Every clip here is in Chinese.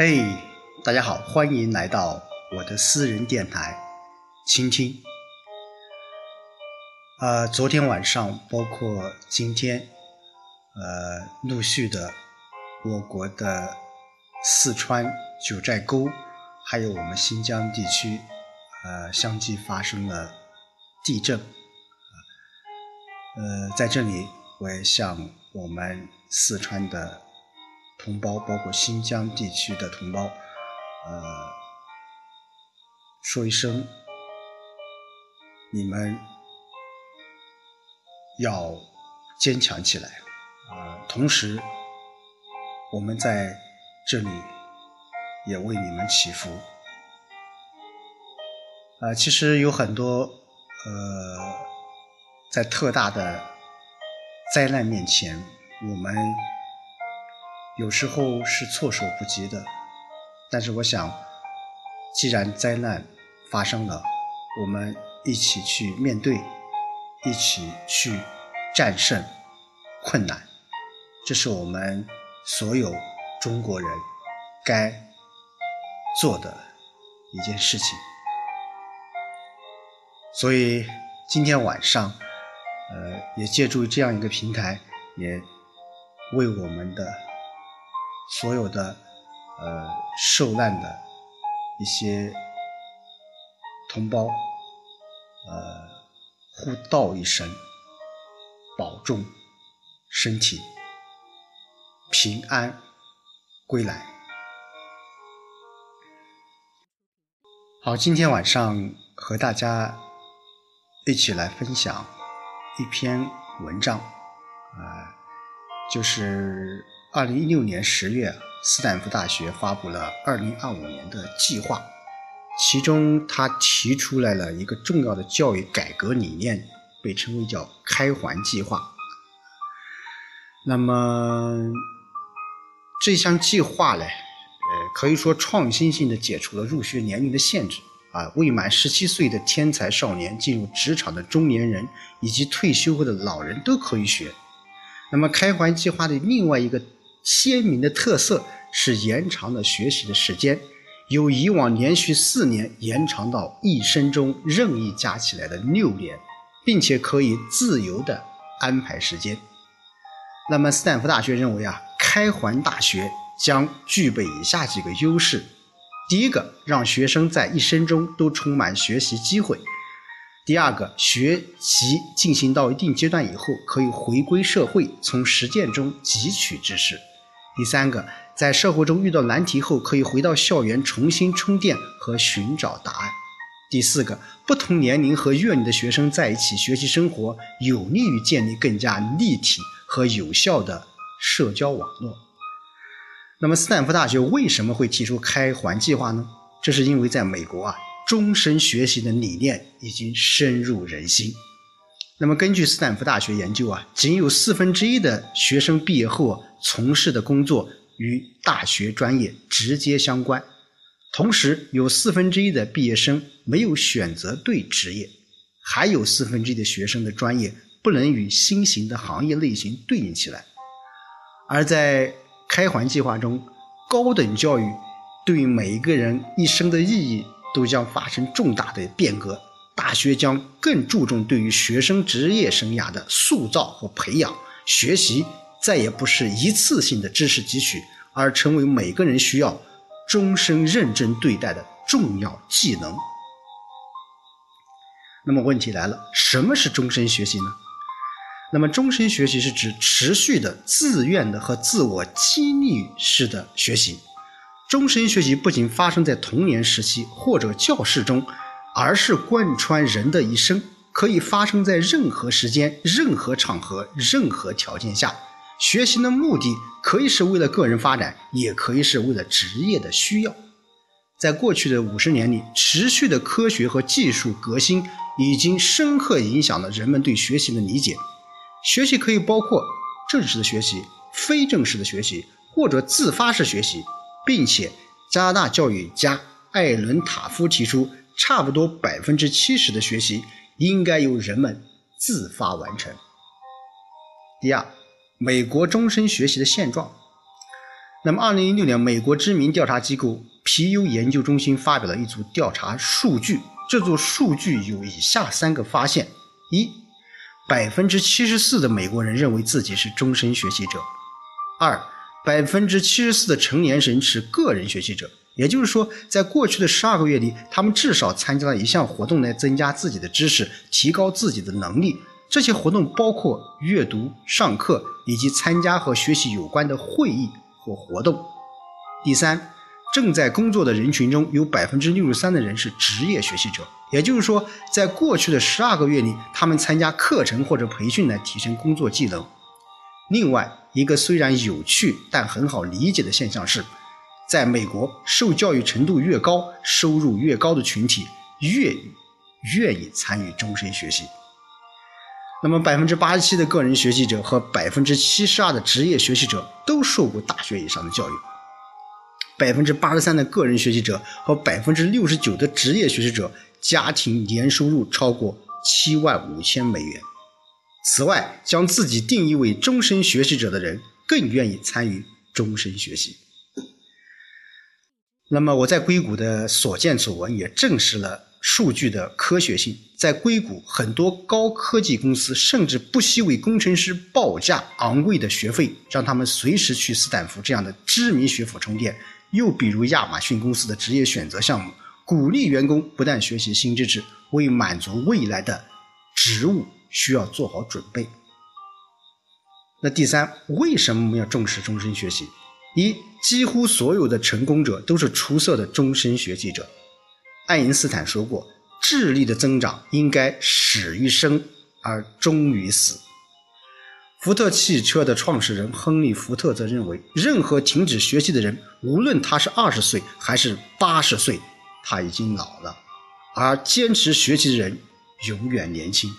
嘿，大家好，欢迎来到我的私人电台，倾听。呃，昨天晚上，包括今天，呃，陆续的，我国的四川九寨沟，还有我们新疆地区，呃，相继发生了地震。呃，在这里，我也向我们四川的。同胞，包括新疆地区的同胞，呃，说一声，你们要坚强起来啊！同时，我们在这里也为你们祈福。啊，其实有很多呃，在特大的灾难面前，我们。有时候是措手不及的，但是我想，既然灾难发生了，我们一起去面对，一起去战胜困难，这是我们所有中国人该做的一件事情。所以今天晚上，呃，也借助这样一个平台，也为我们的。所有的呃受难的一些同胞，呃，互道一声，保重身体，平安归来。好，今天晚上和大家一起来分享一篇文章，啊，就是。二零一六年十月，斯坦福大学发布了二零二五年的计划，其中他提出来了一个重要的教育改革理念，被称为叫“开环计划”。那么这项计划呢，呃，可以说创新性的解除了入学年龄的限制啊，未满十七岁的天才少年、进入职场的中年人以及退休后的老人都可以学。那么开环计划的另外一个。鲜明的特色是延长了学习的时间，由以往连续四年延长到一生中任意加起来的六年，并且可以自由的安排时间。那么斯坦福大学认为啊，开环大学将具备以下几个优势：第一个，让学生在一生中都充满学习机会；第二个，学习进行到一定阶段以后，可以回归社会，从实践中汲取知识。第三个，在社会中遇到难题后，可以回到校园重新充电和寻找答案。第四个，不同年龄和阅历的学生在一起学习生活，有利于建立更加立体和有效的社交网络。那么，斯坦福大学为什么会提出开环计划呢？这是因为在美国啊，终身学习的理念已经深入人心。那么，根据斯坦福大学研究啊，仅有四分之一的学生毕业后从事的工作与大学专业直接相关，同时有四分之一的毕业生没有选择对职业，还有四分之一的学生的专业不能与新型的行业类型对应起来。而在开环计划中，高等教育对每一个人一生的意义都将发生重大的变革。大学将更注重对于学生职业生涯的塑造和培养，学习再也不是一次性的知识汲取，而成为每个人需要终身认真对待的重要技能。那么问题来了，什么是终身学习呢？那么终身学习是指持续的、自愿的和自我激励式的学习。终身学习不仅发生在童年时期或者教室中。而是贯穿人的一生，可以发生在任何时间、任何场合、任何条件下。学习的目的可以是为了个人发展，也可以是为了职业的需要。在过去的五十年里，持续的科学和技术革新已经深刻影响了人们对学习的理解。学习可以包括正式的学习、非正式的学习或者自发式学习，并且加拿大教育家艾伦塔夫提出。差不多百分之七十的学习应该由人们自发完成。第二，美国终身学习的现状。那么，二零一六年，美国知名调查机构皮尤研究中心发表了一组调查数据，这组数据有以下三个发现：一，百分之七十四的美国人认为自己是终身学习者；二，百分之七十四的成年人是个人学习者。也就是说，在过去的十二个月里，他们至少参加了一项活动来增加自己的知识，提高自己的能力。这些活动包括阅读、上课以及参加和学习有关的会议或活动。第三，正在工作的人群中有百分之六十三的人是职业学习者。也就是说，在过去的十二个月里，他们参加课程或者培训来提升工作技能。另外一个虽然有趣但很好理解的现象是。在美国，受教育程度越高、收入越高的群体越愿意参与终身学习。那么，百分之八十七的个人学习者和百分之七十二的职业学习者都受过大学以上的教育。百分之八十三的个人学习者和百分之六十九的职业学习者家庭年收入超过七万五千美元。此外，将自己定义为终身学习者的人更愿意参与终身学习。那么我在硅谷的所见所闻也证实了数据的科学性。在硅谷，很多高科技公司甚至不惜为工程师报价昂贵的学费，让他们随时去斯坦福这样的知名学府充电。又比如亚马逊公司的职业选择项目，鼓励员工不断学习新知识，为满足未来的职务需要做好准备。那第三，为什么我们要重视终身学习？一，几乎所有的成功者都是出色的终身学习者。爱因斯坦说过：“智力的增长应该始于生而终于死。”福特汽车的创始人亨利·福特则认为，任何停止学习的人，无论他是二十岁还是八十岁，他已经老了；而坚持学习的人，永远年轻。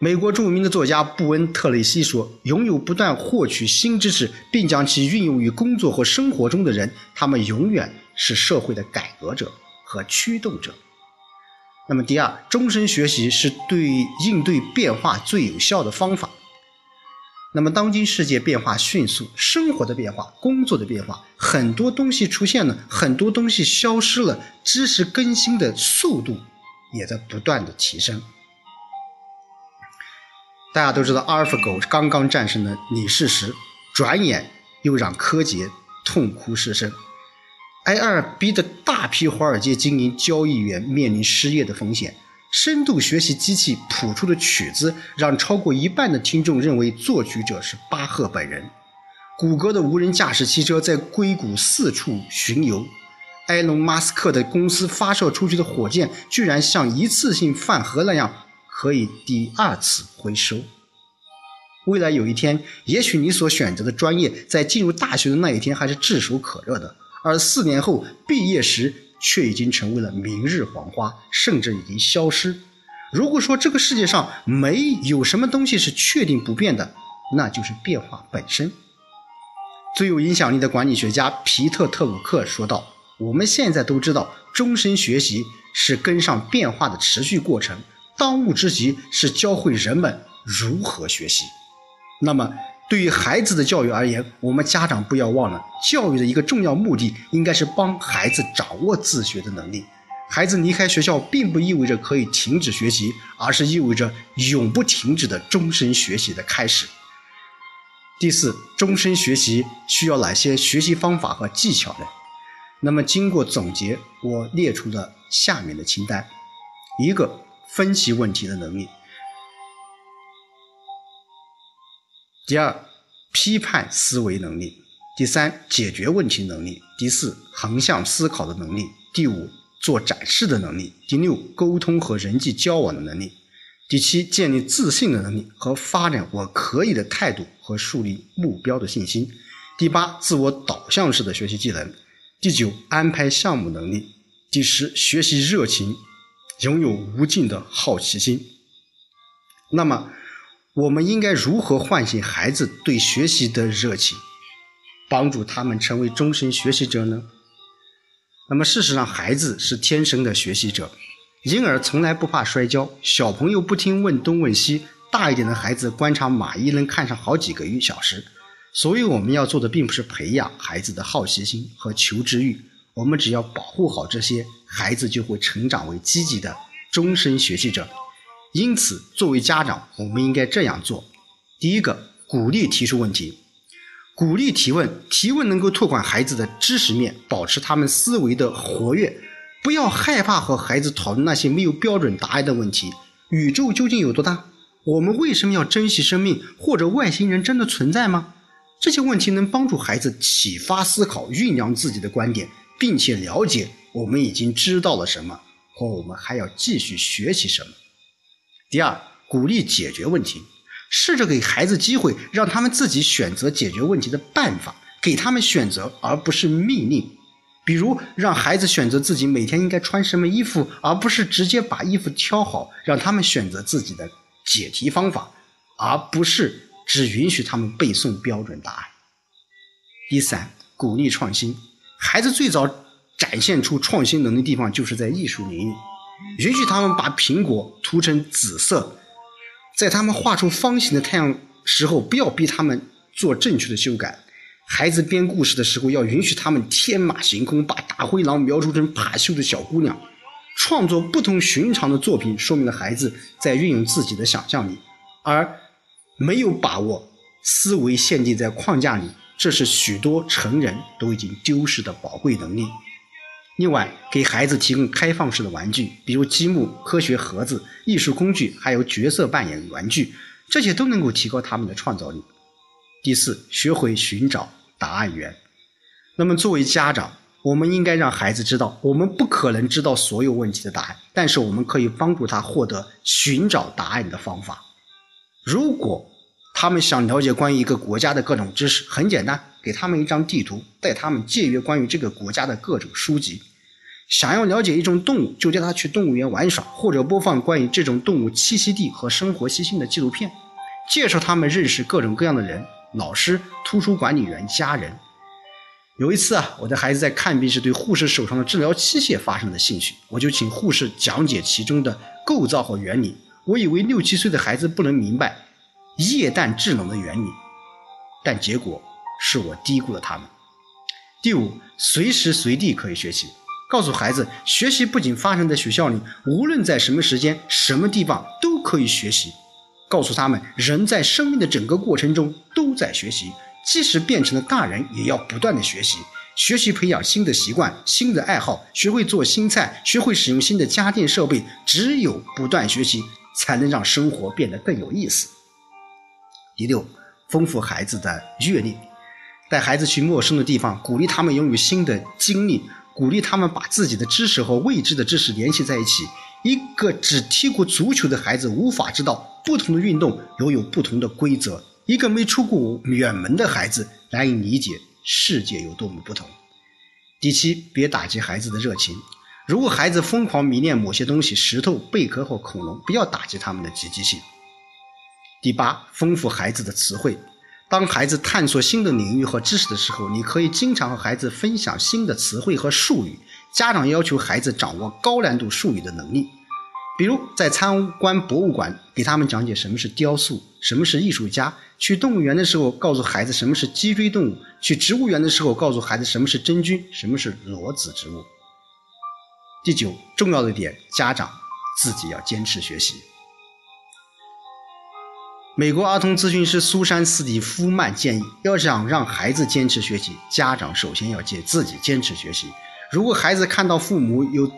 美国著名的作家布恩·特雷西说：“拥有不断获取新知识，并将其运用于工作和生活中的人，他们永远是社会的改革者和驱动者。”那么，第二，终身学习是对应对变化最有效的方法。那么，当今世界变化迅速，生活的变化、工作的变化，很多东西出现了，很多东西消失了，知识更新的速度也在不断的提升。大家都知道，阿尔法狗刚刚战胜了李世石，转眼又让柯洁痛哭失声。AI 逼得大批华尔街精英交易员面临失业的风险。深度学习机器谱出的曲子，让超过一半的听众认为作曲者是巴赫本人。谷歌的无人驾驶汽车在硅谷四处巡游。埃隆·马斯克的公司发射出去的火箭，居然像一次性饭盒那样。可以第二次回收。未来有一天，也许你所选择的专业在进入大学的那一天还是炙手可热的，而四年后毕业时却已经成为了明日黄花，甚至已经消失。如果说这个世界上没有什么东西是确定不变的，那就是变化本身。最有影响力的管理学家皮特·特鲁克说道：“我们现在都知道，终身学习是跟上变化的持续过程。”当务之急是教会人们如何学习。那么，对于孩子的教育而言，我们家长不要忘了，教育的一个重要目的应该是帮孩子掌握自学的能力。孩子离开学校，并不意味着可以停止学习，而是意味着永不停止的终身学习的开始。第四，终身学习需要哪些学习方法和技巧呢？那么，经过总结，我列出了下面的清单：一个。分析问题的能力。第二，批判思维能力；第三，解决问题能力；第四，横向思考的能力；第五，做展示的能力；第六，沟通和人际交往的能力；第七，建立自信的能力和发展我可以的态度和树立目标的信心；第八，自我导向式的学习技能；第九，安排项目能力；第十，学习热情。拥有无尽的好奇心。那么，我们应该如何唤醒孩子对学习的热情，帮助他们成为终身学习者呢？那么，事实上，孩子是天生的学习者。婴儿从来不怕摔跤，小朋友不听问东问西，大一点的孩子观察蚂蚁能看上好几个小时。所以我们要做的并不是培养孩子的好奇心和求知欲，我们只要保护好这些，孩子就会成长为积极的终身学习者。因此，作为家长，我们应该这样做：第一个，鼓励提出问题，鼓励提问，提问能够拓宽孩子的知识面，保持他们思维的活跃。不要害怕和孩子讨论那些没有标准答案的问题。宇宙究竟有多大？我们为什么要珍惜生命？或者外星人真的存在吗？这些问题能帮助孩子启发思考、酝酿自己的观点，并且了解我们已经知道了什么，和我们还要继续学习什么。第二，鼓励解决问题，试着给孩子机会，让他们自己选择解决问题的办法，给他们选择，而不是命令。比如，让孩子选择自己每天应该穿什么衣服，而不是直接把衣服挑好；让他们选择自己的解题方法，而不是只允许他们背诵标准答案。第三，鼓励创新。孩子最早展现出创新能力的地方就是在艺术领域，允许他们把苹果涂成紫色，在他们画出方形的太阳时候，不要逼他们做正确的修改。孩子编故事的时候，要允许他们天马行空，把大灰狼描述成怕羞的小姑娘，创作不同寻常的作品，说明了孩子在运用自己的想象力，而没有把握思维限定在框架里。这是许多成人都已经丢失的宝贵能力。另外，给孩子提供开放式的玩具，比如积木、科学盒子、艺术工具，还有角色扮演玩具，这些都能够提高他们的创造力。第四，学会寻找。答案源。那么，作为家长，我们应该让孩子知道，我们不可能知道所有问题的答案，但是我们可以帮助他获得寻找答案的方法。如果他们想了解关于一个国家的各种知识，很简单，给他们一张地图，带他们借阅关于这个国家的各种书籍。想要了解一种动物，就带他去动物园玩耍，或者播放关于这种动物栖息地和生活习性的纪录片，介绍他们认识各种各样的人。老师、图书管理员、家人。有一次啊，我的孩子在看病时对护士手上的治疗器械发生了兴趣，我就请护士讲解其中的构造和原理。我以为六七岁的孩子不能明白液氮制冷的原理，但结果是我低估了他们。第五，随时随地可以学习，告诉孩子，学习不仅发生在学校里，无论在什么时间、什么地方都可以学习。告诉他们，人在生命的整个过程中都在学习，即使变成了大人，也要不断的学习，学习培养新的习惯、新的爱好，学会做新菜，学会使用新的家电设备。只有不断学习，才能让生活变得更有意思。第六，丰富孩子的阅历，带孩子去陌生的地方，鼓励他们拥有新的经历，鼓励他们把自己的知识和未知的知识联系在一起。一个只踢过足球的孩子无法知道不同的运动拥有不同的规则；一个没出过远门的孩子难以理解世界有多么不同。第七，别打击孩子的热情。如果孩子疯狂迷恋某些东西，石头、贝壳或恐龙，不要打击他们的积极性。第八，丰富孩子的词汇。当孩子探索新的领域和知识的时候，你可以经常和孩子分享新的词汇和术语。家长要求孩子掌握高难度术语的能力，比如在参观博物馆，给他们讲解什么是雕塑，什么是艺术家；去动物园的时候，告诉孩子什么是脊椎动物；去植物园的时候，告诉孩子什么是真菌，什么是裸子植物。第九，重要的点，家长自己要坚持学习。美国儿童咨询师苏珊·斯蒂夫曼建议，要想让孩子坚持学习，家长首先要借自己坚持学习。如果孩子看到父母有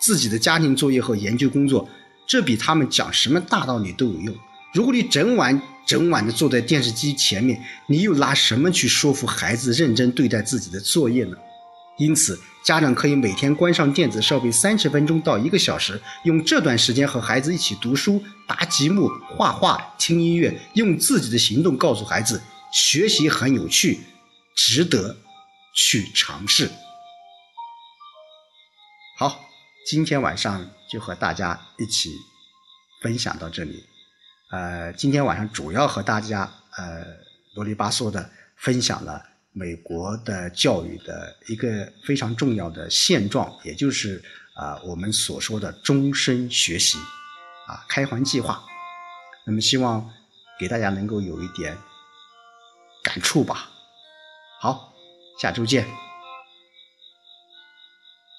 自己的家庭作业和研究工作，这比他们讲什么大道理都有用。如果你整晚整晚的坐在电视机前面，你又拿什么去说服孩子认真对待自己的作业呢？因此，家长可以每天关上电子设备三十分钟到一个小时，用这段时间和孩子一起读书、答积木、画画、听音乐，用自己的行动告诉孩子，学习很有趣，值得去尝试。好，今天晚上就和大家一起分享到这里。呃，今天晚上主要和大家呃啰里吧嗦的分享了美国的教育的一个非常重要的现状，也就是啊我们所说的终身学习啊开环计划。那么希望给大家能够有一点感触吧。好，下周见。